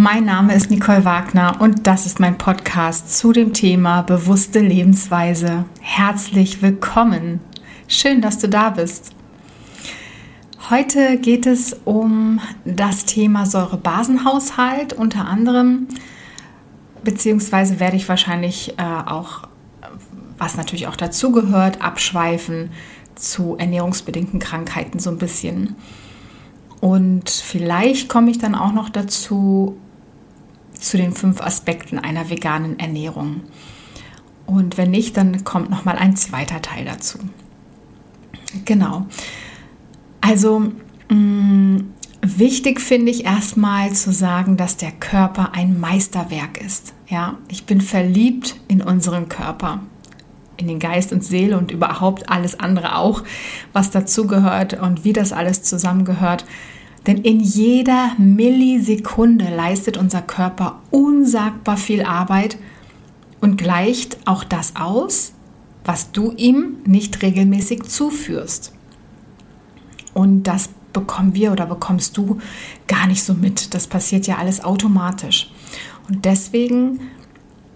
mein Name ist Nicole Wagner und das ist mein Podcast zu dem Thema bewusste Lebensweise. Herzlich willkommen. Schön, dass du da bist. Heute geht es um das Thema Säurebasenhaushalt unter anderem, beziehungsweise werde ich wahrscheinlich äh, auch, was natürlich auch dazugehört, abschweifen zu ernährungsbedingten Krankheiten so ein bisschen. Und vielleicht komme ich dann auch noch dazu, zu den fünf Aspekten einer veganen Ernährung. Und wenn nicht, dann kommt noch mal ein zweiter Teil dazu. Genau. Also mh, mm, wichtig finde ich erstmal zu sagen, dass der Körper ein Meisterwerk ist. Ja, ich bin verliebt in unseren Körper in den Geist und Seele und überhaupt alles andere auch, was dazugehört und wie das alles zusammengehört. Denn in jeder Millisekunde leistet unser Körper unsagbar viel Arbeit und gleicht auch das aus, was du ihm nicht regelmäßig zuführst. Und das bekommen wir oder bekommst du gar nicht so mit. Das passiert ja alles automatisch. Und deswegen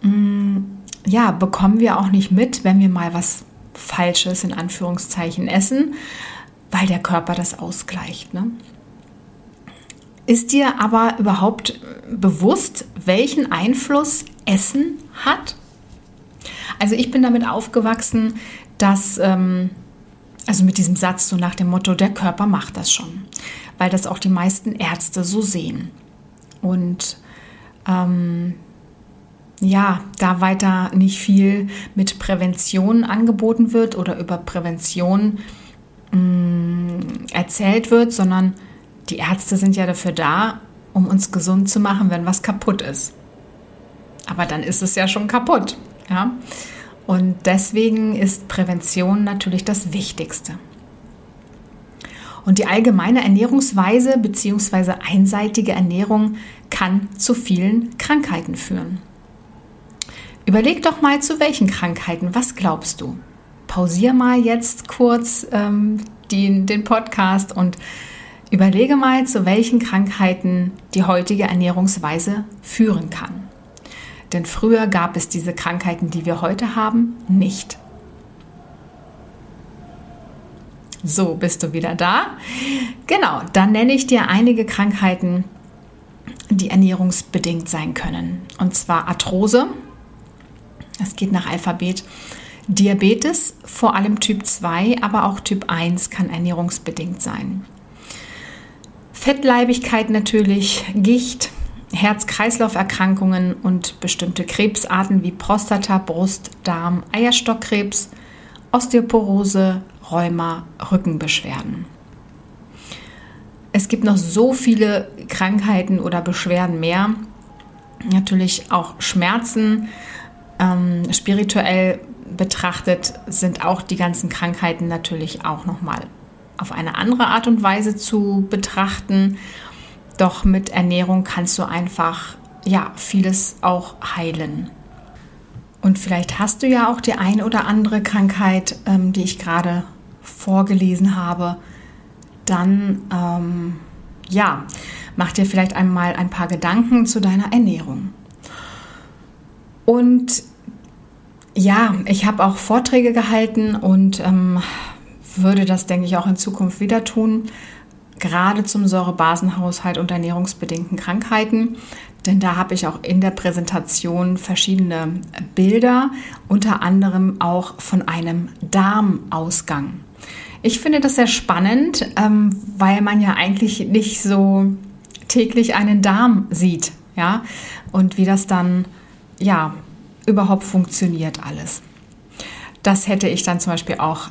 mh, mm, ja, bekommen wir auch nicht mit, wenn wir mal was Falsches in Anführungszeichen essen, weil der Körper das ausgleicht. Ne? Ist dir aber überhaupt bewusst, welchen Einfluss Essen hat? Also ich bin damit aufgewachsen, dass, ähm, also mit diesem Satz so nach dem Motto, der Körper macht das schon, weil das auch die meisten Ärzte so sehen. Und ähm, ja, da weiter nicht viel mit Prävention angeboten wird oder über Prävention mh, mm, erzählt wird, sondern die Ärzte sind ja dafür da, um uns gesund zu machen, wenn was kaputt ist. Aber dann ist es ja schon kaputt. Ja? Und deswegen ist Prävention natürlich das Wichtigste. Und die allgemeine Ernährungsweise bzw. einseitige Ernährung kann zu vielen Krankheiten führen. Überleg doch mal, zu welchen Krankheiten. Was glaubst du? Pausier mal jetzt kurz ähm, die, den Podcast und überlege mal, zu welchen Krankheiten die heutige Ernährungsweise führen kann. Denn früher gab es diese Krankheiten, die wir heute haben, nicht. So, bist du wieder da? Genau, dann nenne ich dir einige Krankheiten, die ernährungsbedingt sein können. Und zwar Arthrose, es geht nach Alphabet. Diabetes, vor allem Typ 2, aber auch Typ 1 kann ernährungsbedingt sein. Fettleibigkeit natürlich, Gicht, Herz-Kreislauf-Erkrankungen und bestimmte Krebsarten wie Prostata, Brust, Darm, Eierstockkrebs, Osteoporose, Rheuma, Rückenbeschwerden. Es gibt noch so viele Krankheiten oder Beschwerden mehr. Natürlich auch Schmerzen, ähm, spirituell betrachtet sind auch die ganzen Krankheiten natürlich auch nochmal auf eine andere Art und Weise zu betrachten. Doch mit Ernährung kannst du einfach ja vieles auch heilen. Und vielleicht hast du ja auch die ein oder andere Krankheit, ähm, die ich gerade vorgelesen habe. Dann ähm, ja, mach dir vielleicht einmal ein paar Gedanken zu deiner Ernährung. Und ja, ich habe auch Vorträge gehalten und ähm, würde das, denke ich, auch in Zukunft wieder tun, gerade zum Säurebasenhaushalt und ernährungsbedingten Krankheiten. Denn da habe ich auch in der Präsentation verschiedene Bilder, unter anderem auch von einem Darmausgang. Ich finde das sehr spannend, ähm, weil man ja eigentlich nicht so täglich einen Darm sieht, ja, und wie das dann ja, überhaupt funktioniert alles. Das hätte ich dann zum Beispiel auch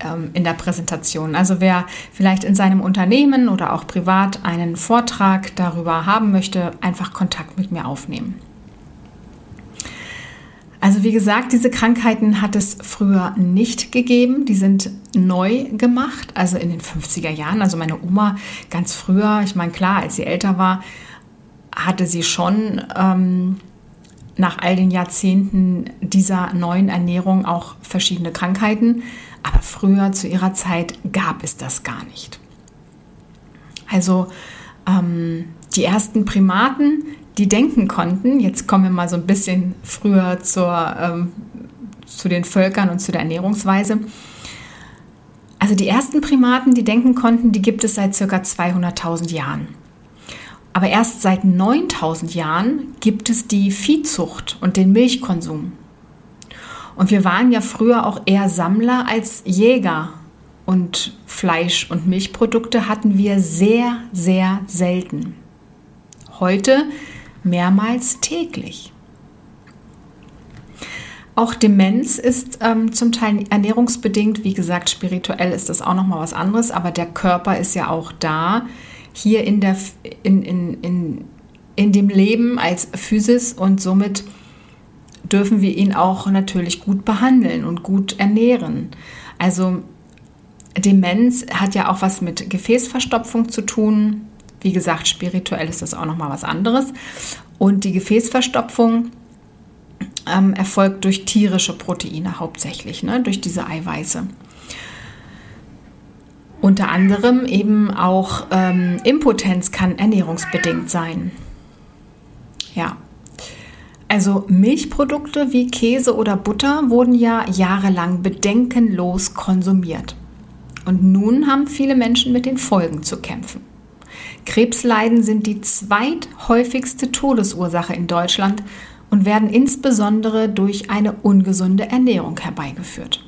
ähm, in der Präsentation. Also wer vielleicht in seinem Unternehmen oder auch privat einen Vortrag darüber haben möchte, einfach Kontakt mit mir aufnehmen. Also wie gesagt, diese Krankheiten hat es früher nicht gegeben. Die sind neu gemacht, also in den 50er Jahren. Also meine Oma ganz früher, ich meine klar, als sie älter war, hatte sie schon ähm, nach all den Jahrzehnten dieser neuen Ernährung auch verschiedene Krankheiten. Aber früher zu ihrer Zeit gab es das gar nicht. Also ähm, die ersten Primaten, die denken konnten, jetzt kommen wir mal so ein bisschen früher zur, ähm, zu den Völkern und zu der Ernährungsweise. Also die ersten Primaten, die denken konnten, die gibt es seit ca. 200.000 Jahren. Aber erst seit 9000 Jahren gibt es die Viehzucht und den Milchkonsum. Und wir waren ja früher auch eher Sammler als Jäger. Und Fleisch- und Milchprodukte hatten wir sehr, sehr selten. Heute mehrmals täglich. Auch Demenz ist ähm, zum Teil ernährungsbedingt. Wie gesagt, spirituell ist das auch noch mal was anderes, aber der Körper ist ja auch da, hier in, der, in, in, in, in dem Leben als Physis und somit dürfen wir ihn auch natürlich gut behandeln und gut ernähren. Also Demenz hat ja auch was mit Gefäßverstopfung zu tun. Wie gesagt, spirituell ist das auch noch mal was anderes. Und die Gefäßverstopfung ähm, erfolgt durch tierische Proteine hauptsächlich, ne, durch diese Eiweiße. Unter anderem eben auch ähm, Impotenz kann ernährungsbedingt sein. Ja. Also Milchprodukte wie Käse oder Butter wurden ja jahrelang bedenkenlos konsumiert. Und nun haben viele Menschen mit den Folgen zu kämpfen. Krebsleiden sind die zweithäufigste Todesursache in Deutschland und werden insbesondere durch eine ungesunde Ernährung herbeigeführt.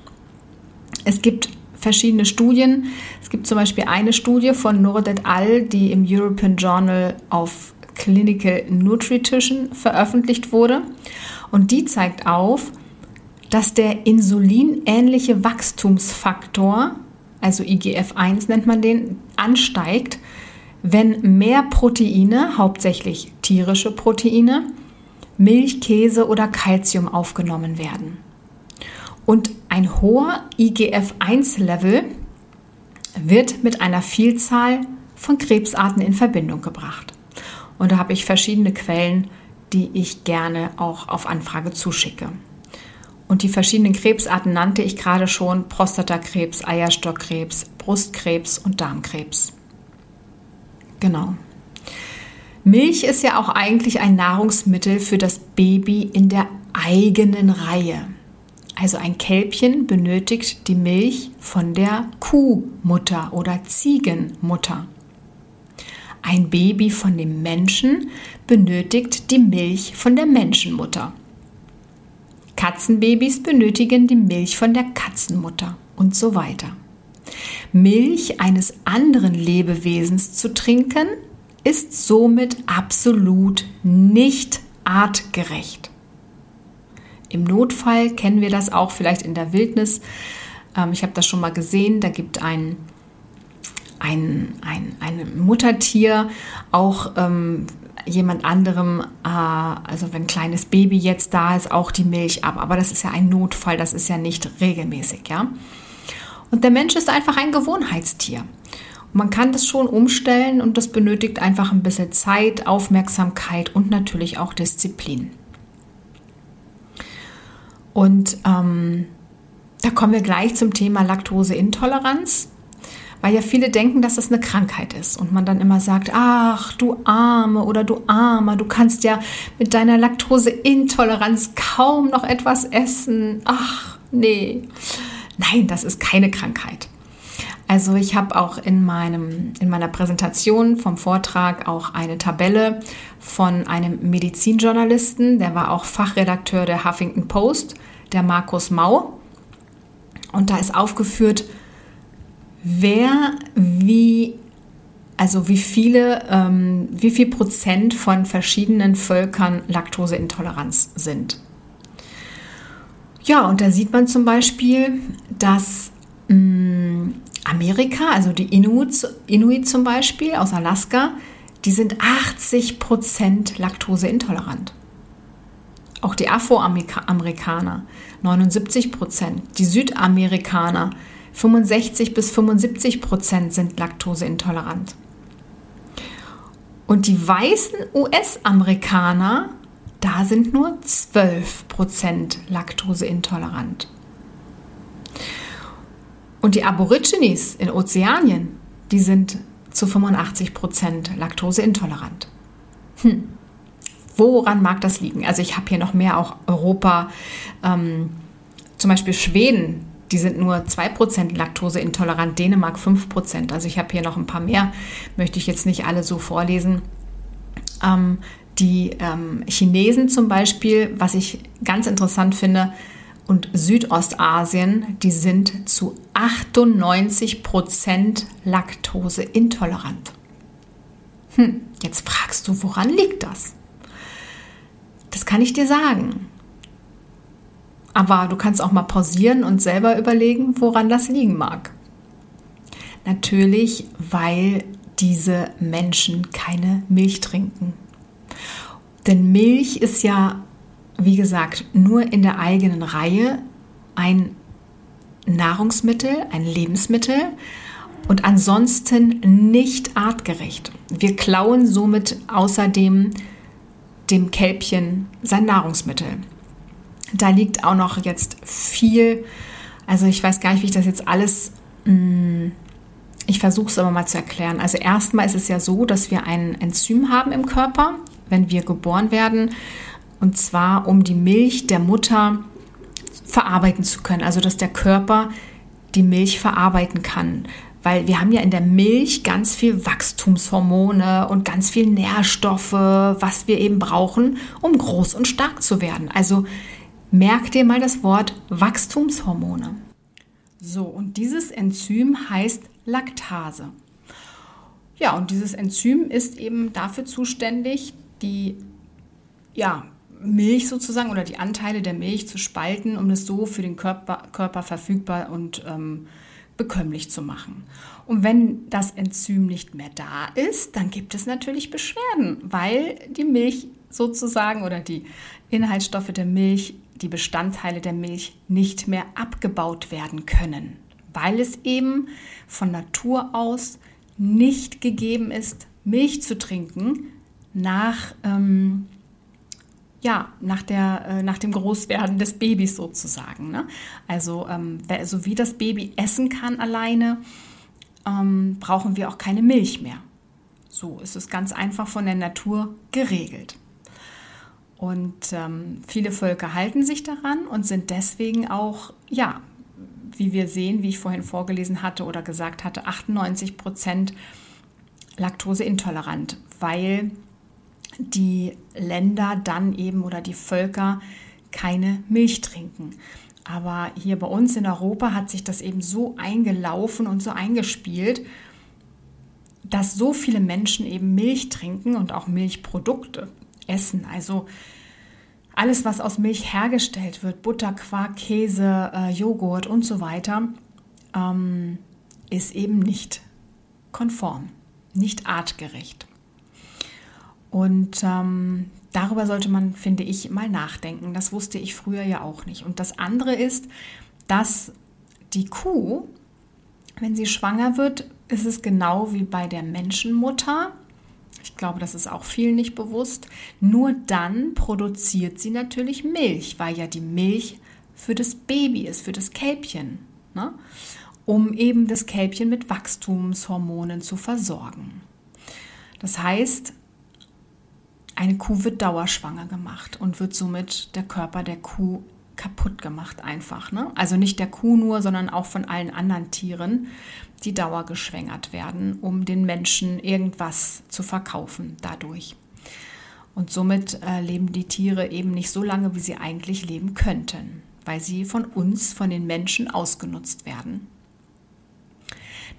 Es gibt verschiedene Studien. Es gibt zum Beispiel eine Studie von Nord et al., die im European Journal of Clinical Nutrition veröffentlicht wurde. Und die zeigt auf, dass der insulinähnliche Wachstumsfaktor, also IGF-1 nennt man den, ansteigt, wenn mehr Proteine, hauptsächlich tierische Proteine, Milch, Käse oder Kalzium aufgenommen werden. Und ein hoher IGF-1-Level wird mit einer Vielzahl von Krebsarten in Verbindung gebracht. Und da habe ich verschiedene Quellen, die ich gerne auch auf Anfrage zuschicke. Und die verschiedenen Krebsarten nannte ich gerade schon: Prostatakrebs, Eierstockkrebs, Brustkrebs und Darmkrebs. Genau. Milch ist ja auch eigentlich ein Nahrungsmittel für das Baby in der eigenen Reihe. Also ein Kälbchen benötigt die Milch von der Kuhmutter oder Ziegenmutter. Ein Baby von dem Menschen benötigt die Milch von der Menschenmutter. Katzenbabys benötigen die Milch von der Katzenmutter und so weiter. Milch eines anderen Lebewesens zu trinken, ist somit absolut nicht artgerecht. Im Notfall kennen wir das auch vielleicht in der Wildnis. Ähm, ich habe das schon mal gesehen. Da gibt ein, ein, ein, ein Muttertier auch ähm, jemand anderem, äh, also wenn ein kleines Baby jetzt da ist, auch die Milch ab. Aber das ist ja ein Notfall, das ist ja nicht regelmäßig, ja. Und der Mensch ist einfach ein Gewohnheitstier. Man kann das schon umstellen und das benötigt einfach ein bisschen Zeit, Aufmerksamkeit und natürlich auch Disziplin. Und ähm, da kommen wir gleich zum Thema Laktoseintoleranz, weil ja viele denken, dass das eine Krankheit ist und man dann immer sagt, ach du Arme oder du Armer, du kannst ja mit deiner Laktoseintoleranz kaum noch etwas essen. Ach nee, nein, das ist keine Krankheit. Also ich habe auch in, meinem, in meiner Präsentation vom Vortrag auch eine Tabelle von einem Medizinjournalisten, der war auch Fachredakteur der Huffington Post, der Markus Mau. Und da ist aufgeführt, wer wie, also wie viele, ähm, wie viel Prozent von verschiedenen Völkern Laktoseintoleranz sind. Ja, und da sieht man zum Beispiel, dass mh, mm, Amerika, also die Inuit, Inuit zum Beispiel aus Alaska, die sind 80% laktoseintolerant. Auch die Afroamerikaner 79% Die Südamerikaner 65 bis 75% sind laktoseintolerant. Und die weißen US-Amerikaner, da sind nur 12% laktoseintolerant. Und die Aborigines in Ozeanien, die sind zu 85 Prozent laktoseintolerant. Hm. Woran mag das liegen? Also ich habe hier noch mehr auch Europa, ähm, zum Beispiel Schweden, die sind nur 2% laktoseintolerant, Dänemark 5%. Also ich habe hier noch ein paar mehr, möchte ich jetzt nicht alle so vorlesen. Ähm, die ähm, Chinesen zum Beispiel, was ich ganz interessant finde, und Südostasien, die sind zu 98 Prozent laktoseintolerant. Hm, jetzt fragst du, woran liegt das? Das kann ich dir sagen. Aber du kannst auch mal pausieren und selber überlegen, woran das liegen mag. Natürlich, weil diese Menschen keine Milch trinken. Denn Milch ist ja, wie gesagt, nur in der eigenen Reihe ein Nahrungsmittel, ein Lebensmittel und ansonsten nicht artgerecht. Wir klauen somit außerdem dem Kälbchen sein Nahrungsmittel. Da liegt auch noch jetzt viel, also ich weiß gar nicht, wie ich das jetzt alles, mm, ich versuche es aber mal zu erklären. Also erstmal ist es ja so, dass wir ein Enzym haben im Körper, wenn wir geboren werden, und zwar um die Milch der Mutter verarbeiten zu können, also dass der Körper die Milch verarbeiten kann. Weil wir haben ja in der Milch ganz viel Wachstumshormone und ganz viel Nährstoffe, was wir eben brauchen, um groß und stark zu werden. Also merk dir mal das Wort Wachstumshormone. So, und dieses Enzym heißt Laktase. Ja, und dieses Enzym ist eben dafür zuständig, die ja, Milch sozusagen oder die Anteile der Milch zu spalten, um es so für den Körper, Körper verfügbar und ähm, bekömmlich zu machen. Und wenn das Enzym nicht mehr da ist, dann gibt es natürlich Beschwerden, weil die Milch sozusagen oder die Inhaltsstoffe der Milch, die Bestandteile der Milch nicht mehr abgebaut werden können, weil es eben von Natur aus nicht gegeben ist, Milch zu trinken nach ähm, ja, nach, der, äh, nach dem Großwerden des Babys sozusagen. Ne? Also, ähm, so wie das Baby essen kann alleine, ähm, brauchen wir auch keine Milch mehr. So ist es ganz einfach von der Natur geregelt. Und ähm, viele Völker halten sich daran und sind deswegen auch, ja, wie wir sehen, wie ich vorhin vorgelesen hatte oder gesagt hatte, 98 Prozent laktoseintolerant, weil die Länder dann eben oder die Völker keine Milch trinken. Aber hier bei uns in Europa hat sich das eben so eingelaufen und so eingespielt, dass so viele Menschen eben Milch trinken und auch Milchprodukte essen. Also alles, was aus Milch hergestellt wird, Butter, Quark, Käse, äh, Joghurt und so weiter, ähm, ist eben nicht konform, nicht artgerecht. Und ähm, darüber sollte man, finde ich, mal nachdenken. Das wusste ich früher ja auch nicht. Und das andere ist, dass die Kuh, wenn sie schwanger wird, ist es genau wie bei der Menschenmutter. Ich glaube, das ist auch vielen nicht bewusst. Nur dann produziert sie natürlich Milch, weil ja die Milch für das Baby ist, für das Kälbchen, ne? um eben das Kälbchen mit Wachstumshormonen zu versorgen. Das heißt, eine Kuh wird dauerschwanger gemacht und wird somit der Körper der Kuh kaputt gemacht einfach. Ne? Also nicht der Kuh nur, sondern auch von allen anderen Tieren, die dauergeschwängert werden, um den Menschen irgendwas zu verkaufen dadurch. Und somit äh, leben die Tiere eben nicht so lange, wie sie eigentlich leben könnten, weil sie von uns, von den Menschen ausgenutzt werden.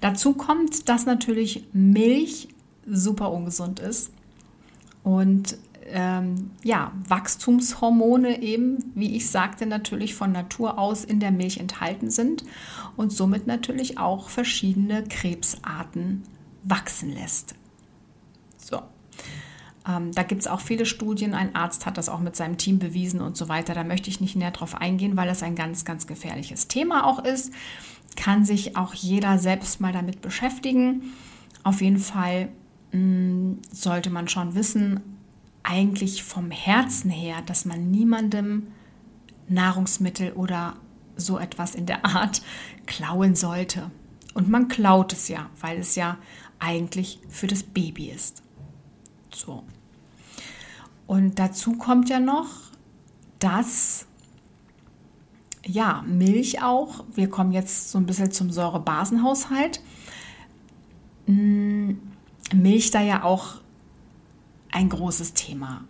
Dazu kommt, dass natürlich Milch super ungesund ist und ähm, ja, Wachstumshormone eben, wie ich sagte, natürlich von Natur aus in der Milch enthalten sind und somit natürlich auch verschiedene Krebsarten wachsen lässt. So. Ähm, da gibt es auch viele Studien. Ein Arzt hat das auch mit seinem Team bewiesen und so weiter. Da möchte ich nicht näher drauf eingehen, weil das ein ganz, ganz gefährliches Thema auch ist. Kann sich auch jeder selbst mal damit beschäftigen. Auf jeden Fall Mm, sollte man schon wissen, eigentlich vom Herzen her, dass man niemandem Nahrungsmittel oder so etwas in der Art klauen sollte. Und man klaut es ja, weil es ja eigentlich für das Baby ist. So. Und dazu kommt ja noch, dass ja, Milch auch, wir kommen jetzt so ein bisschen zum Säurebasenhaushalt. Mm, Milch da ja auch ein großes Thema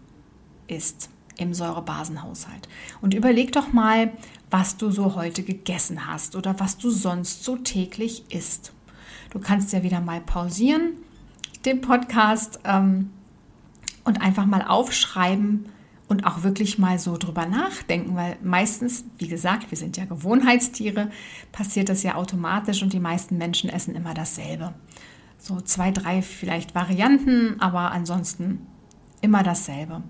ist im Säurebasenhaushalt. Und überleg doch mal, was du so heute gegessen hast oder was du sonst so täglich isst. Du kannst ja wieder mal pausieren, den Podcast ähm, und einfach mal aufschreiben und auch wirklich mal so drüber nachdenken, weil meistens, wie gesagt, wir sind ja Gewohnheitstiere, passiert das ja automatisch und die meisten Menschen essen immer dasselbe. So zwei, drei vielleicht Varianten, aber ansonsten immer dasselbe.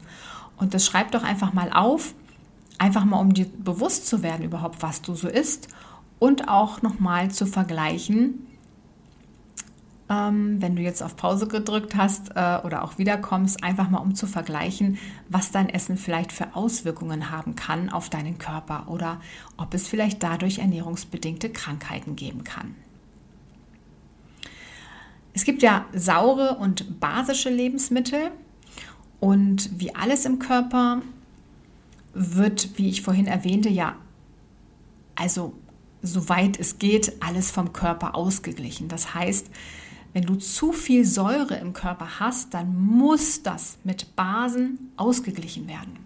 Und das schreib doch einfach mal auf, einfach mal um dir bewusst zu werden überhaupt, was du so isst und auch nochmal zu vergleichen, ähm, wenn du jetzt auf Pause gedrückt hast äh, oder auch wiederkommst, einfach mal um zu vergleichen, was dein Essen vielleicht für Auswirkungen haben kann auf deinen Körper oder ob es vielleicht dadurch ernährungsbedingte Krankheiten geben kann. Es gibt ja saure und basische Lebensmittel und wie alles im Körper wird, wie ich vorhin erwähnte, ja, also soweit es geht, alles vom Körper ausgeglichen. Das heißt, wenn du zu viel Säure im Körper hast, dann muss das mit Basen ausgeglichen werden.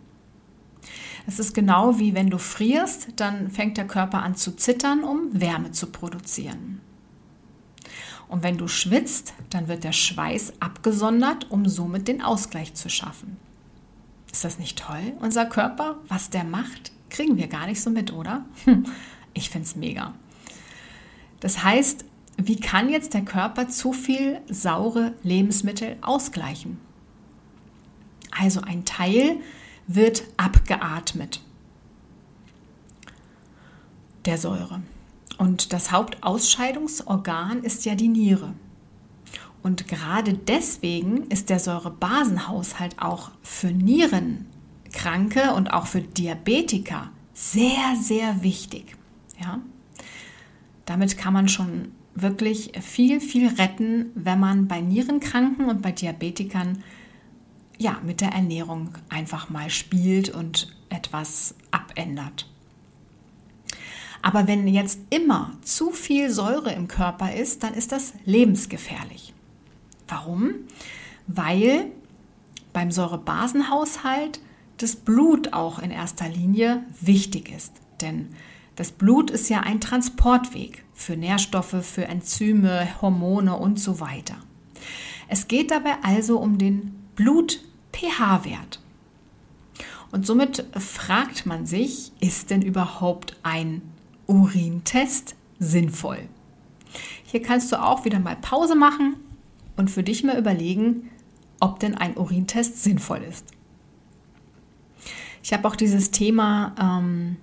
Es ist genau wie wenn du frierst, dann fängt der Körper an zu zittern, um Wärme zu produzieren. Und wenn du schwitzt, dann wird der Schweiß abgesondert, um somit den Ausgleich zu schaffen. Ist das nicht toll? Unser Körper, was der macht, kriegen wir gar nicht so mit, oder? Hm, ich finde es mega. Das heißt, wie kann jetzt der Körper zu viel saure Lebensmittel ausgleichen? Also ein Teil wird abgeatmet der Säure. Und das Hauptausscheidungsorgan ist ja die Niere. Und gerade deswegen ist der Säurebasenhaushalt auch für Nierenkranke und auch für Diabetiker sehr, sehr wichtig. Ja? Damit kann man schon wirklich viel, viel retten, wenn man bei Nierenkranken und bei Diabetikern ja, mit der Ernährung einfach mal spielt und etwas abändert. Aber wenn jetzt immer zu viel Säure im Körper ist, dann ist das lebensgefährlich. Warum? Weil beim Säurebasenhaushalt das Blut auch in erster Linie wichtig ist. Denn das Blut ist ja ein Transportweg für Nährstoffe, für Enzyme, Hormone und so weiter. Es geht dabei also um den Blut-pH-Wert. Und somit fragt man sich, ist denn überhaupt ein Urintest sinnvoll? Hier kannst du auch wieder mal Pause machen und für dich mal überlegen, ob denn ein Urintest sinnvoll ist. Ich habe auch dieses Thema ähm,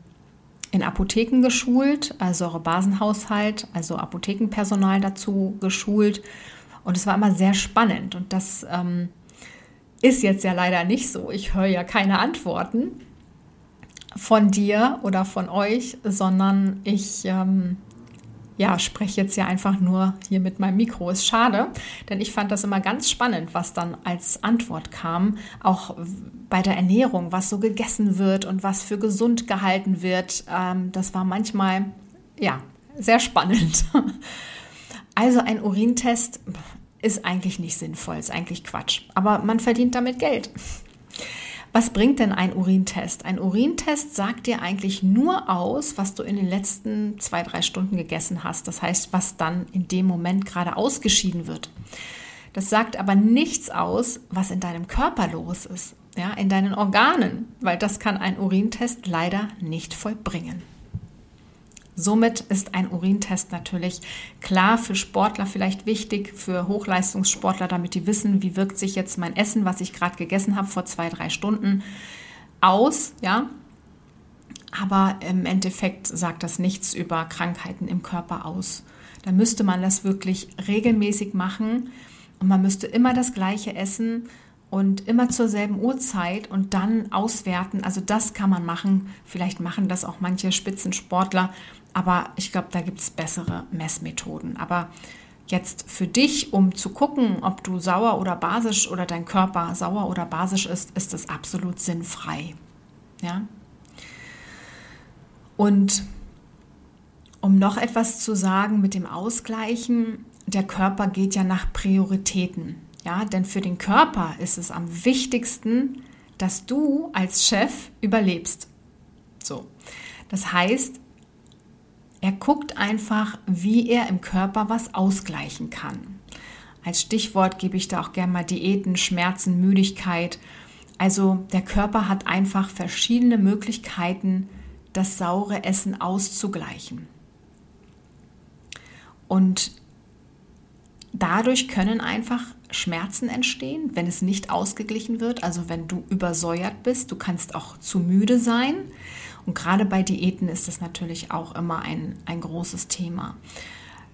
in Apotheken geschult, also Säurebasenhaushalt, also Apothekenpersonal dazu geschult. Und es war immer sehr spannend. Und das ähm, ist jetzt ja leider nicht so. Ich höre ja keine Antworten von dir oder von euch, sondern ich ähm, ja, spreche jetzt ja einfach nur hier mit meinem Mikro. Ist schade, denn ich fand das immer ganz spannend, was dann als Antwort kam, auch bei der Ernährung, was so gegessen wird und was für gesund gehalten wird. Ähm, das war manchmal, ja, sehr spannend. Also ein Urintest ist eigentlich nicht sinnvoll, ist eigentlich Quatsch. Aber man verdient damit Geld. Was bringt denn ein Urintest? Ein Urintest sagt dir eigentlich nur aus, was du in den letzten zwei, drei Stunden gegessen hast. Das heißt, was dann in dem Moment gerade ausgeschieden wird. Das sagt aber nichts aus, was in deinem Körper los ist, ja, in deinen Organen, weil das kann ein Urintest leider nicht vollbringen. Somit ist ein Urintest natürlich klar für Sportler vielleicht wichtig, für Hochleistungssportler, damit die wissen, wie wirkt sich jetzt mein Essen, was ich gerade gegessen habe vor zwei, drei Stunden aus, ja. Aber im Endeffekt sagt das nichts über Krankheiten im Körper aus. Da müsste man das wirklich regelmäßig machen und man müsste immer das gleiche essen und immer zur selben Uhrzeit und dann auswerten. Also das kann man machen. Vielleicht machen das auch manche Spitzensportler, aber ich glaube, da gibt es bessere Messmethoden. Aber Jetzt für dich, um zu gucken, ob du sauer oder basisch oder dein Körper sauer oder basisch ist, ist es absolut sinnfrei. Ja? Und um noch etwas zu sagen mit dem Ausgleichen, der Körper geht ja nach Prioritäten. Ja, denn für den Körper ist es am wichtigsten, dass du als Chef überlebst. So. Das heißt, er guckt einfach, wie er im Körper was ausgleichen kann. Als Stichwort gebe ich da auch gerne mal Diäten, Schmerzen, Müdigkeit. Also der Körper hat einfach verschiedene Möglichkeiten, das saure Essen auszugleichen. Und dadurch können einfach Schmerzen entstehen, wenn es nicht ausgeglichen wird, also wenn du übersäuert bist. Du kannst auch zu müde sein. Und gerade bei Diäten ist das natürlich auch immer ein, ein großes Thema.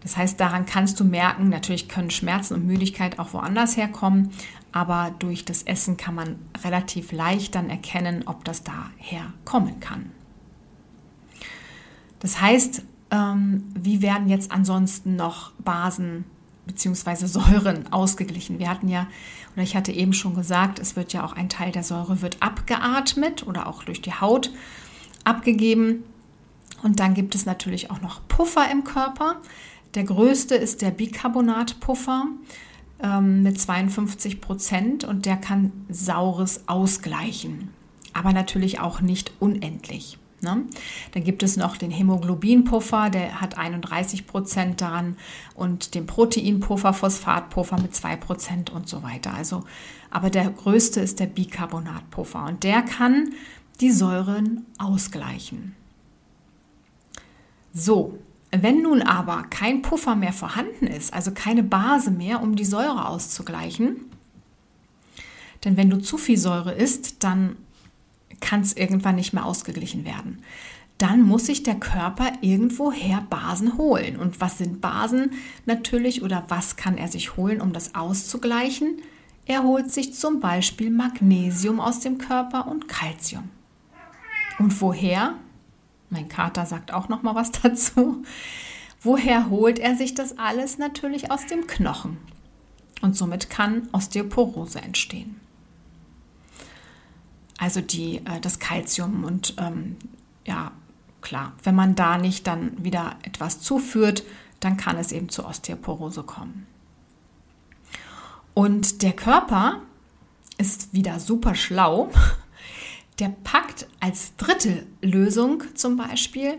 Das heißt, daran kannst du merken, natürlich können Schmerzen und Müdigkeit auch woanders herkommen, aber durch das Essen kann man relativ leicht dann erkennen, ob das daher kommen kann. Das heißt, ähm, wie werden jetzt ansonsten noch Basen bzw. Säuren ausgeglichen? Wir hatten ja, oder ich hatte eben schon gesagt, es wird ja auch ein Teil der Säure wird abgeatmet oder auch durch die Haut abgegeben. Und dann gibt es natürlich auch noch Puffer im Körper. Der größte ist der Bicarbonatpuffer ähm, mit 52 Prozent und der kann Saures ausgleichen, aber natürlich auch nicht unendlich. Ne? Dann gibt es noch den Hämoglobinpuffer, der hat 31 Prozent daran und den Proteinpuffer, Phosphatpuffer mit 2 Prozent und so weiter. Also, aber der größte ist der Bicarbonatpuffer und der kann die Säuren ausgleichen. So, wenn nun aber kein Puffer mehr vorhanden ist, also keine Base mehr, um die Säure auszugleichen, denn wenn du zu viel Säure isst, dann kann es irgendwann nicht mehr ausgeglichen werden. Dann muss sich der Körper irgendwoher Basen holen. Und was sind Basen natürlich oder was kann er sich holen, um das auszugleichen? Er holt sich zum Beispiel Magnesium aus dem Körper und Calcium. Und woher? Mein Kater sagt auch noch mal was dazu. Woher holt er sich das alles? Natürlich aus dem Knochen. Und somit kann Osteoporose entstehen. Also die, äh, das Kalzium und ähm, ja, klar, wenn man da nicht dann wieder etwas zuführt, dann kann es eben zu Osteoporose kommen. Und der Körper ist wieder super schlau. Der packt als dritte Lösung zum Beispiel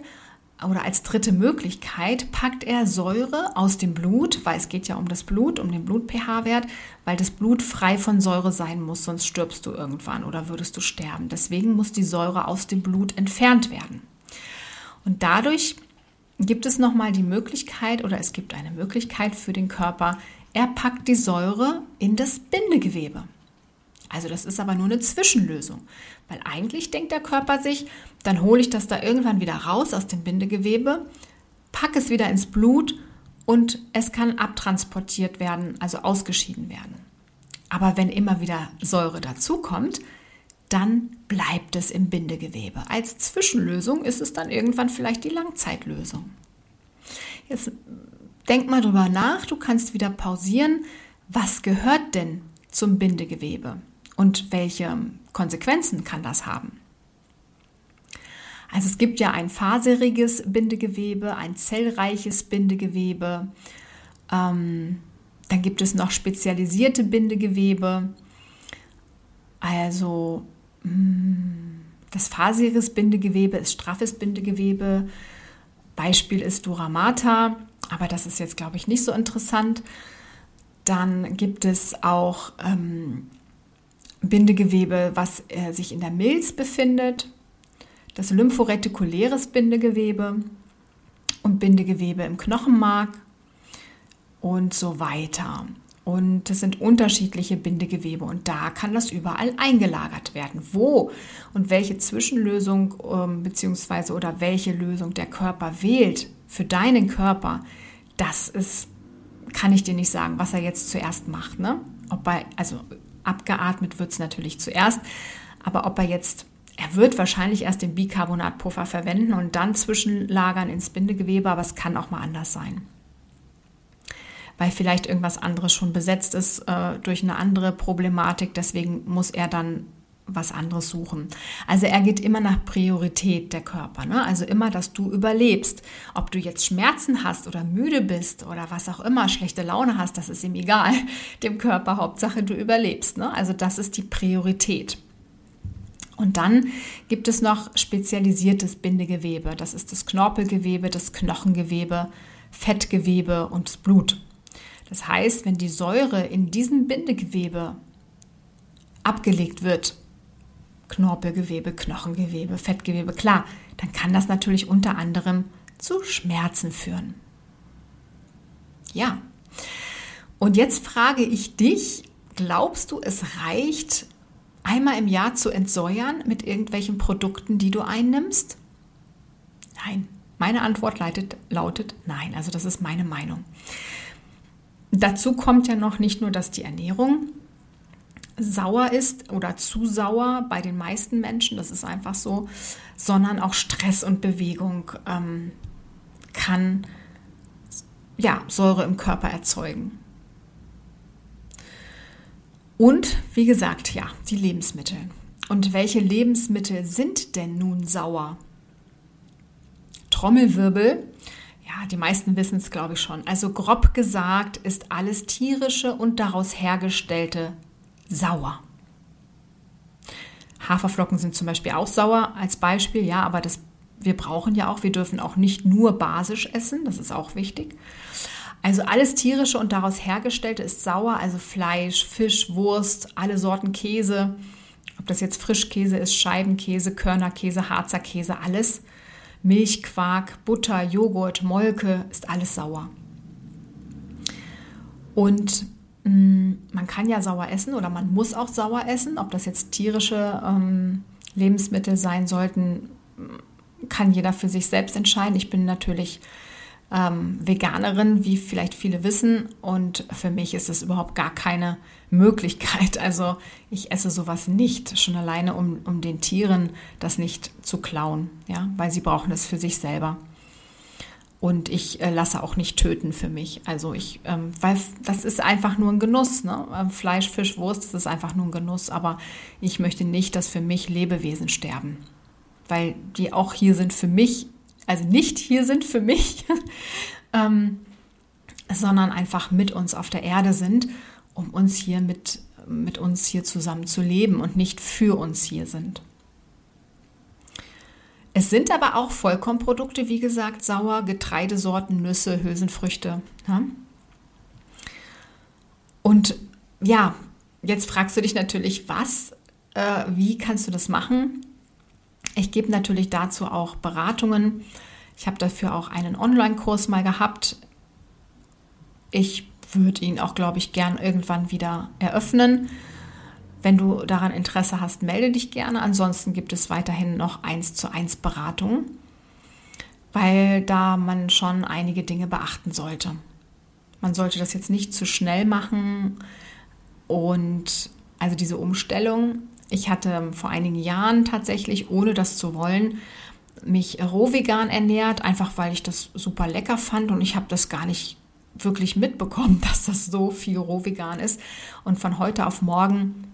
oder als dritte Möglichkeit packt er Säure aus dem Blut, weil es geht ja um das Blut, um den Blut-pH-Wert, weil das Blut frei von Säure sein muss, sonst stirbst du irgendwann oder würdest du sterben. Deswegen muss die Säure aus dem Blut entfernt werden. Und dadurch gibt es nochmal die Möglichkeit oder es gibt eine Möglichkeit für den Körper, er packt die Säure in das Bindegewebe. Also das ist aber nur eine Zwischenlösung, weil eigentlich denkt der Körper sich, dann hole ich das da irgendwann wieder raus aus dem Bindegewebe, packe es wieder ins Blut und es kann abtransportiert werden, also ausgeschieden werden. Aber wenn immer wieder Säure dazukommt, dann bleibt es im Bindegewebe. Als Zwischenlösung ist es dann irgendwann vielleicht die Langzeitlösung. Jetzt denk mal drüber nach, du kannst wieder pausieren. Was gehört denn zum Bindegewebe? Und welche Konsequenzen kann das haben? Also es gibt ja ein faseriges Bindegewebe, ein zellreiches Bindegewebe, ähm, dann gibt es noch spezialisierte Bindegewebe. Also mm, das faseriges Bindegewebe ist straffes Bindegewebe. Beispiel ist Duramata, aber das ist jetzt, glaube ich, nicht so interessant. Dann gibt es auch ähm, Bindegewebe, was äh, sich in der Milz befindet, das lymphoretikuläres Bindegewebe und Bindegewebe im Knochenmark und so weiter. Und das sind unterschiedliche Bindegewebe und da kann das überall eingelagert werden. Wo und welche Zwischenlösung ähm, beziehungsweise oder welche Lösung der Körper wählt für deinen Körper, das ist, kann ich dir nicht sagen, was er jetzt zuerst macht. Ne? Ob bei, also abgeatmet wird es natürlich zuerst. Aber ob er jetzt, er wird wahrscheinlich erst den Bicarbonatpuffer verwenden und dann zwischenlagern ins Bindegewebe, aber es kann auch mal anders sein. weil vielleicht irgendwas anderes schon besetzt ist äh, durch eine andere Problematik. Deswegen muss er dann was anderes suchen. Also er geht immer nach Priorität der Körper. Ne? Also immer, dass du überlebst. Ob du jetzt Schmerzen hast oder müde bist oder was auch immer, schlechte Laune hast, das ist ihm egal. Dem Körper Hauptsache du überlebst. Ne? Also das ist die Priorität. Und dann gibt es noch spezialisiertes Bindegewebe. Das ist das Knorpelgewebe, das Knochengewebe, Fettgewebe und das Blut. Das heißt, wenn die Säure in diesem Bindegewebe abgelegt wird, Knorpelgewebe, Knochengewebe, Fettgewebe, klar, dann kann das natürlich unter anderem zu Schmerzen führen. Ja. Und jetzt frage ich dich, glaubst du, es reicht, einmal im Jahr zu entsäuern mit irgendwelchen Produkten, die du einnimmst? Nein. Meine Antwort leitet, lautet nein. Also das ist meine Meinung. Dazu kommt ja noch nicht nur, dass die Ernährung sauer ist oder zu sauer bei den meisten Menschen, das ist einfach so, sondern auch Stress und Bewegung ähm, kann ja, Säure im Körper erzeugen. Und wie gesagt, ja, die Lebensmittel. Und welche Lebensmittel sind denn nun sauer? Trommelwirbel, ja, die meisten wissen es, glaube ich schon. Also grob gesagt ist alles tierische und daraus hergestellte sauer. Haferflocken sind zum Beispiel auch sauer als Beispiel, ja, aber das, wir brauchen ja auch, wir dürfen auch nicht nur basisch essen, das ist auch wichtig. Also alles tierische und daraus hergestellte ist sauer, also Fleisch, Fisch, Wurst, alle Sorten Käse, ob das jetzt Frischkäse ist, Scheibenkäse, Körnerkäse, Harzer Käse, alles. Milch, Quark, Butter, Joghurt, Molke, ist alles sauer. Und man kann ja sauer essen oder man muss auch sauer essen. Ob das jetzt tierische ähm, Lebensmittel sein sollten, kann jeder für sich selbst entscheiden. Ich bin natürlich ähm, Veganerin, wie vielleicht viele wissen. Und für mich ist es überhaupt gar keine Möglichkeit. Also ich esse sowas nicht, schon alleine, um, um den Tieren das nicht zu klauen, ja, weil sie brauchen es für sich selber. Und ich äh, lasse auch nicht töten für mich. Also ich, ähm, weil das ist einfach nur ein Genuss. Ne? Ähm, Fleisch, Fisch, Wurst, das ist einfach nur ein Genuss. Aber ich möchte nicht, dass für mich Lebewesen sterben. Weil die auch hier sind für mich also nicht hier sind für mich, ähm, sondern einfach mit uns auf der Erde sind, um uns hier mit, mit uns hier zusammen zu leben und nicht für uns hier sind. Es sind aber auch Vollkornprodukte, wie gesagt, sauer, Getreidesorten, Nüsse, Hülsenfrüchte. Ja? Und ja, jetzt fragst du dich natürlich, was, äh, wie kannst du das machen? Ich gebe natürlich dazu auch Beratungen. Ich habe dafür auch einen Online-Kurs mal gehabt. Ich würde ihn auch, glaube ich, gern irgendwann wieder eröffnen. Wenn du daran Interesse hast, melde dich gerne. Ansonsten gibt es weiterhin noch eins zu eins Beratungen, weil da man schon einige Dinge beachten sollte. Man sollte das jetzt nicht zu schnell machen und also diese Umstellung ich hatte vor einigen Jahren tatsächlich, ohne das zu wollen, mich rohvegan ernährt, einfach weil ich das super lecker fand und ich habe das gar nicht wirklich mitbekommen, dass das so viel rohvegan ist. Und von heute auf morgen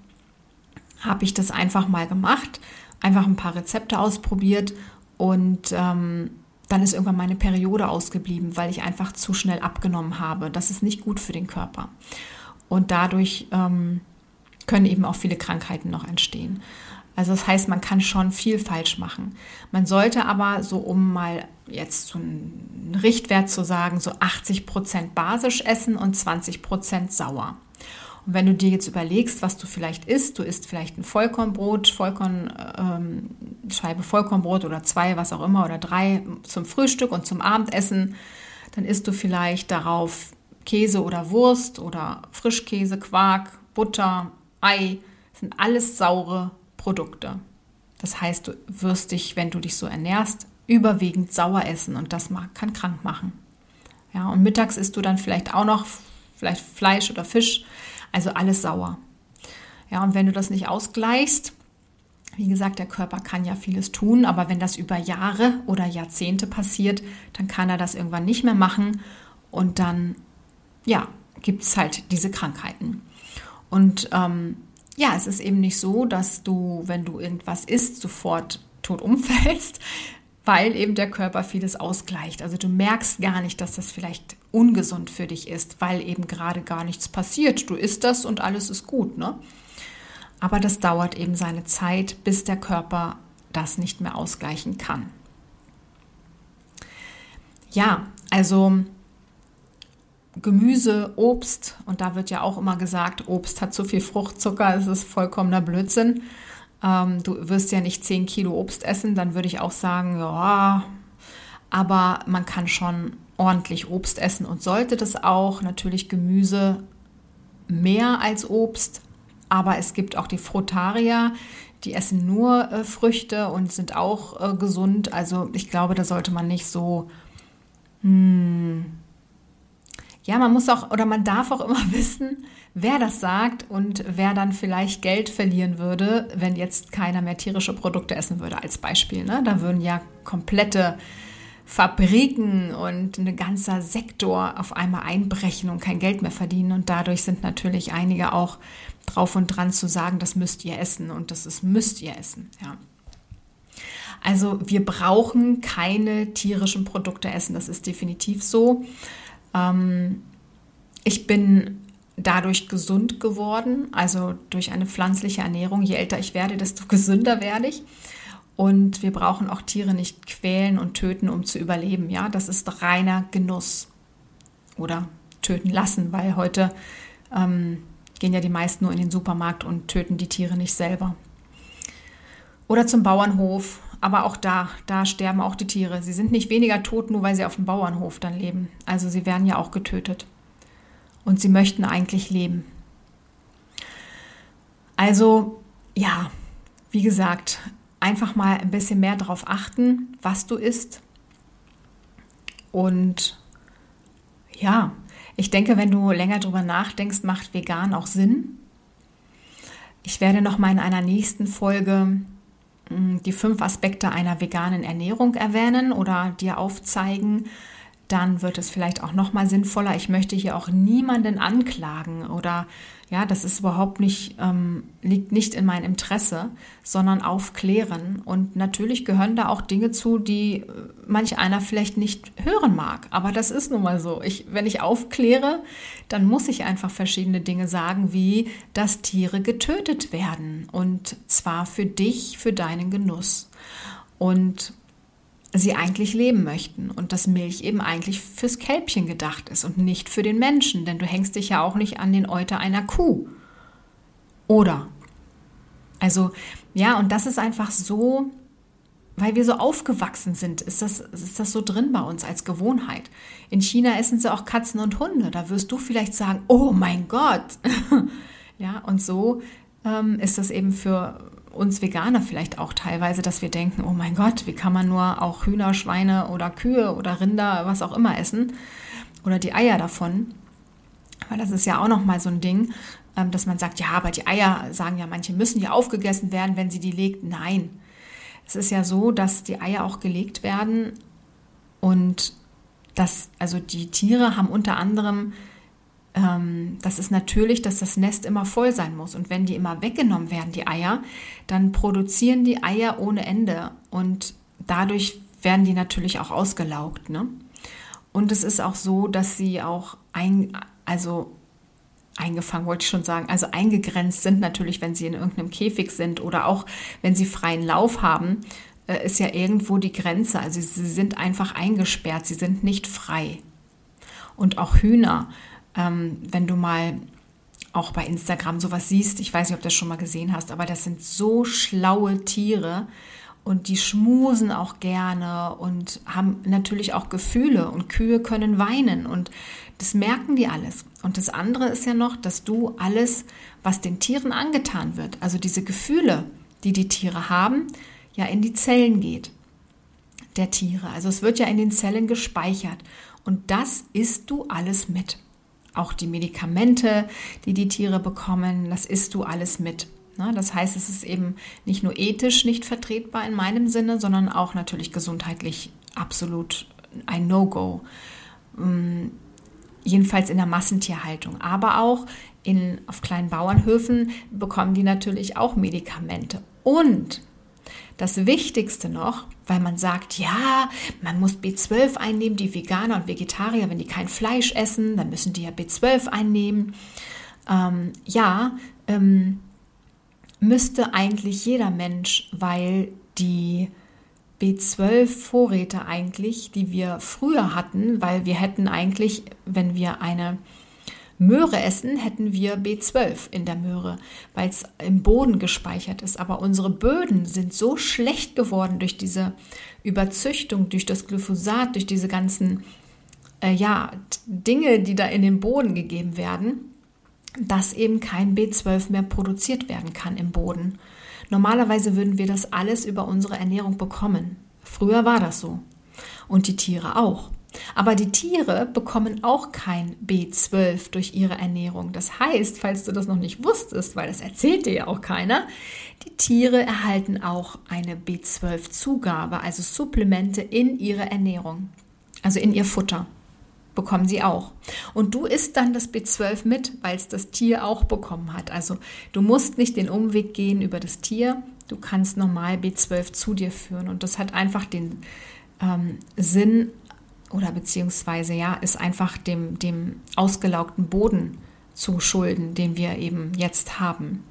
habe ich das einfach mal gemacht, einfach ein paar Rezepte ausprobiert und ähm, dann ist irgendwann meine Periode ausgeblieben, weil ich einfach zu schnell abgenommen habe. Das ist nicht gut für den Körper. Und dadurch ähm, können eben auch viele Krankheiten noch entstehen. Also das heißt, man kann schon viel falsch machen. Man sollte aber so, um mal jetzt so einen Richtwert zu sagen, so 80 Prozent basisch essen und 20 Prozent sauer. Und wenn du dir jetzt überlegst, was du vielleicht isst, du isst vielleicht ein Vollkornbrot, Vollkorn, ähm, Scheibe Vollkornbrot oder zwei, was auch immer, oder drei zum Frühstück und zum Abendessen, dann isst du vielleicht darauf Käse oder Wurst oder Frischkäse, Quark, Butter, Ei, sind alles saure Produkte. Das heißt, du wirst dich, wenn du dich so ernährst, überwiegend sauer essen und das kann krank machen. Ja, und mittags isst du dann vielleicht auch noch vielleicht Fleisch oder Fisch, also alles sauer. Ja, und wenn du das nicht ausgleichst, wie gesagt, der Körper kann ja vieles tun, aber wenn das über Jahre oder Jahrzehnte passiert, dann kann er das irgendwann nicht mehr machen und dann ja, gibt es halt diese Krankheiten. Und ähm, ja, es ist eben nicht so, dass du, wenn du irgendwas isst, sofort tot umfällst, weil eben der Körper vieles ausgleicht. Also du merkst gar nicht, dass das vielleicht ungesund für dich ist, weil eben gerade gar nichts passiert. Du isst das und alles ist gut, ne? Aber das dauert eben seine Zeit, bis der Körper das nicht mehr ausgleichen kann. Ja, also Gemüse, Obst, und da wird ja auch immer gesagt, Obst hat zu viel Fruchtzucker, es ist vollkommener Blödsinn. Ähm, du wirst ja nicht 10 Kilo Obst essen, dann würde ich auch sagen, ja, aber man kann schon ordentlich Obst essen und sollte das auch. Natürlich Gemüse mehr als Obst, aber es gibt auch die Frutarier, die essen nur äh, Früchte und sind auch äh, gesund. Also ich glaube, da sollte man nicht so... Hm, ja, man muss auch oder man darf auch immer wissen, wer das sagt und wer dann vielleicht Geld verlieren würde, wenn jetzt keiner mehr tierische Produkte essen würde, als Beispiel. Ne? Da würden ja komplette Fabriken und ein ganzer Sektor auf einmal einbrechen und kein Geld mehr verdienen. Und dadurch sind natürlich einige auch drauf und dran zu sagen, das müsst ihr essen und das ist müsst ihr essen. Ja. Also wir brauchen keine tierischen Produkte essen, das ist definitiv so. Ähm, ich bin dadurch gesund geworden, also durch eine pflanzliche Ernährung. Je älter ich werde, desto gesünder werde ich. Und wir brauchen auch Tiere nicht quälen und töten, um zu überleben. Ja, das ist reiner Genuss. Oder töten lassen, weil heute ähm, gehen ja die meisten nur in den Supermarkt und töten die Tiere nicht selber. Oder zum Bauernhof. Aber auch da, da sterben auch die Tiere. Sie sind nicht weniger tot, nur weil sie auf dem Bauernhof dann leben. Also sie werden ja auch getötet. Und sie möchten eigentlich leben. Also ja, wie gesagt, einfach mal ein bisschen mehr darauf achten, was du isst. Und ja, ich denke, wenn du länger drüber nachdenkst, macht vegan auch Sinn. Ich werde noch mal in einer nächsten Folge die fünf Aspekte einer veganen Ernährung erwähnen oder dir aufzeigen, dann wird es vielleicht auch noch mal sinnvoller. Ich möchte hier auch niemanden anklagen oder ja, das ist überhaupt nicht, ähm, liegt nicht in meinem Interesse, sondern aufklären. Und natürlich gehören da auch Dinge zu, die äh, manch einer vielleicht nicht hören mag. Aber das ist nun mal so. Ich, wenn ich aufkläre, dann muss ich einfach verschiedene Dinge sagen, wie, dass Tiere getötet werden. Und zwar für dich, für deinen Genuss. Und sie eigentlich leben möchten und dass Milch eben eigentlich fürs Kälbchen gedacht ist und nicht für den Menschen, denn du hängst dich ja auch nicht an den Euter einer Kuh. Oder? Also, ja, und das ist einfach so, weil wir so aufgewachsen sind, ist das, ist das so drin bei uns als Gewohnheit. In China essen sie auch Katzen und Hunde. Da wirst du vielleicht sagen, oh mein Gott. ja, und so ähm, ist das eben für uns Veganer vielleicht auch teilweise, dass wir denken, oh mein Gott, wie kann man nur auch Hühner, Schweine oder Kühe oder Rinder, was auch immer essen oder die Eier davon. Weil das ist ja auch nochmal so ein Ding, ähm, dass man sagt, ja, aber die Eier, sagen ja manche, müssen ja aufgegessen werden, wenn sie die legt. Nein, es ist ja so, dass die Eier auch gelegt werden und dass, also die Tiere haben unter anderem ähm, das ist natürlich, dass das Nest immer voll sein muss. Und wenn die immer weggenommen werden, die Eier, dann produzieren die Eier ohne Ende. Und dadurch werden die natürlich auch ausgelaugt. Ne? Und es ist auch so, dass sie auch ein, also eingefangen, wollte ich schon sagen, also eingegrenzt sind natürlich, wenn sie in irgendeinem Käfig sind oder auch wenn sie freien Lauf haben, äh, ist ja irgendwo die Grenze. Also sie sind einfach eingesperrt, sie sind nicht frei. Und auch Hühner ähm, wenn du mal auch bei Instagram sowas siehst, ich weiß nicht, ob du das schon mal gesehen hast, aber das sind so schlaue Tiere und die schmusen auch gerne und haben natürlich auch Gefühle und Kühe können weinen und das merken die alles. Und das andere ist ja noch, dass du alles, was den Tieren angetan wird, also diese Gefühle, die die Tiere haben, ja in die Zellen geht der Tiere. Also es wird ja in den Zellen gespeichert und das isst du alles mit auch die Medikamente, die die Tiere bekommen, das isst du alles mit. Das heißt, es ist eben nicht nur ethisch nicht vertretbar in meinem Sinne, sondern auch natürlich gesundheitlich absolut ein No-Go. Mm, jedenfalls in der Massentierhaltung, aber auch in, auf kleinen Bauernhöfen bekommen die natürlich auch Medikamente. Und das Wichtigste noch, weil man sagt, ja, man muss B12 einnehmen, die Veganer und Vegetarier, wenn die kein Fleisch essen, dann müssen die ja B12 einnehmen. Ähm, ja, ähm, müsste eigentlich jeder Mensch, weil die B12-Vorräte eigentlich, die wir früher hatten, weil wir hätten eigentlich, wenn wir eine Möhre essen, hätten wir B12 in der Möhre, weil es im Boden gespeichert ist. Aber unsere Böden sind so schlecht geworden durch diese Überzüchtung, durch das Glyphosat, durch diese ganzen äh, ja, Dinge, die da in den Boden gegeben werden, dass eben kein B12 mehr produziert werden kann im Boden. Normalerweise würden wir das alles über unsere Ernährung bekommen. Früher war das so. Und die Tiere auch. Aber die Tiere bekommen auch kein B12 durch ihre Ernährung. Das heißt, falls du das noch nicht wusstest, weil das erzählt dir ja auch keiner, die Tiere erhalten auch eine B12-Zugabe, also Supplemente in ihre Ernährung, also in ihr Futter bekommen sie auch. Und du isst dann das B12 mit, weil es das Tier auch bekommen hat. Also du musst nicht den Umweg gehen über das Tier, du kannst normal B12 zu dir führen. Und das hat einfach den ähm, Sinn oder beziehungsweise ja, ist einfach dem, dem ausgelaugten Boden zu schulden, den wir eben jetzt haben.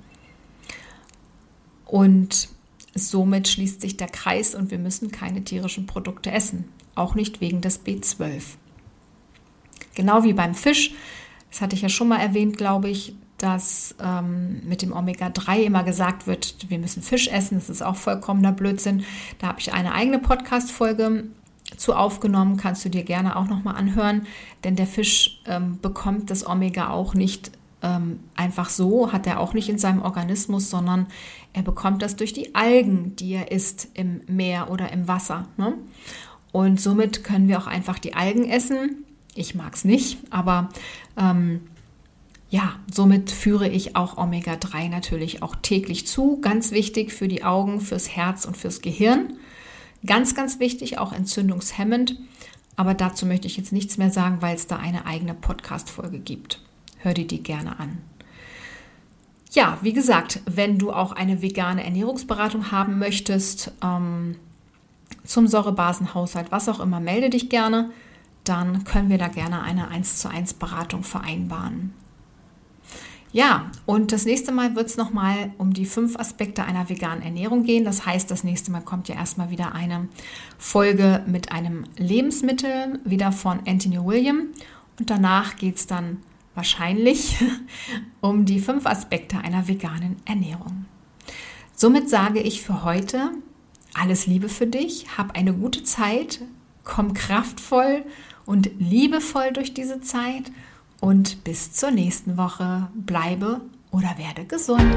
Und somit schließt sich der Kreis und wir müssen keine tierischen Produkte essen, auch nicht wegen des B12. Genau wie beim Fisch, das hatte ich ja schon mal erwähnt, glaube ich, dass ähm, mit dem Omega-3 immer gesagt wird, wir müssen Fisch essen. Das ist auch vollkommener Blödsinn. Da habe ich eine eigene Podcast-Folge zu aufgenommen, kannst du dir gerne auch nochmal anhören, denn der Fisch ähm, bekommt das Omega auch nicht ähm, einfach so, hat er auch nicht in seinem Organismus, sondern er bekommt das durch die Algen, die er isst im Meer oder im Wasser. Ne? Und somit können wir auch einfach die Algen essen ich mag es nicht, aber ähm, ja, somit führe ich auch Omega-3 natürlich auch täglich zu. Ganz wichtig für die Augen, fürs Herz und fürs Gehirn. Ganz, ganz wichtig, auch entzündungshemmend. Aber dazu möchte ich jetzt nichts mehr sagen, weil es da eine eigene Podcast-Folge gibt. Hör dir die gerne an. Ja, wie gesagt, wenn du auch eine vegane Ernährungsberatung haben möchtest, ähm, zum Säurebasenhaushalt, was auch immer, melde dich gerne dann können wir da gerne eine 1 zu 1 Beratung vereinbaren. Ja, und das nächste Mal wird es nochmal um die fünf Aspekte einer veganen Ernährung gehen. Das heißt, das nächste Mal kommt ja erstmal wieder eine Folge mit einem Lebensmittel, wieder von Anthony William. Und danach geht es dann wahrscheinlich um die fünf Aspekte einer veganen Ernährung. Somit sage ich für heute alles Liebe für dich, hab eine gute Zeit, komm kraftvoll und liebevoll durch diese Zeit und bis zur nächsten Woche. Bleibe oder werde gesund.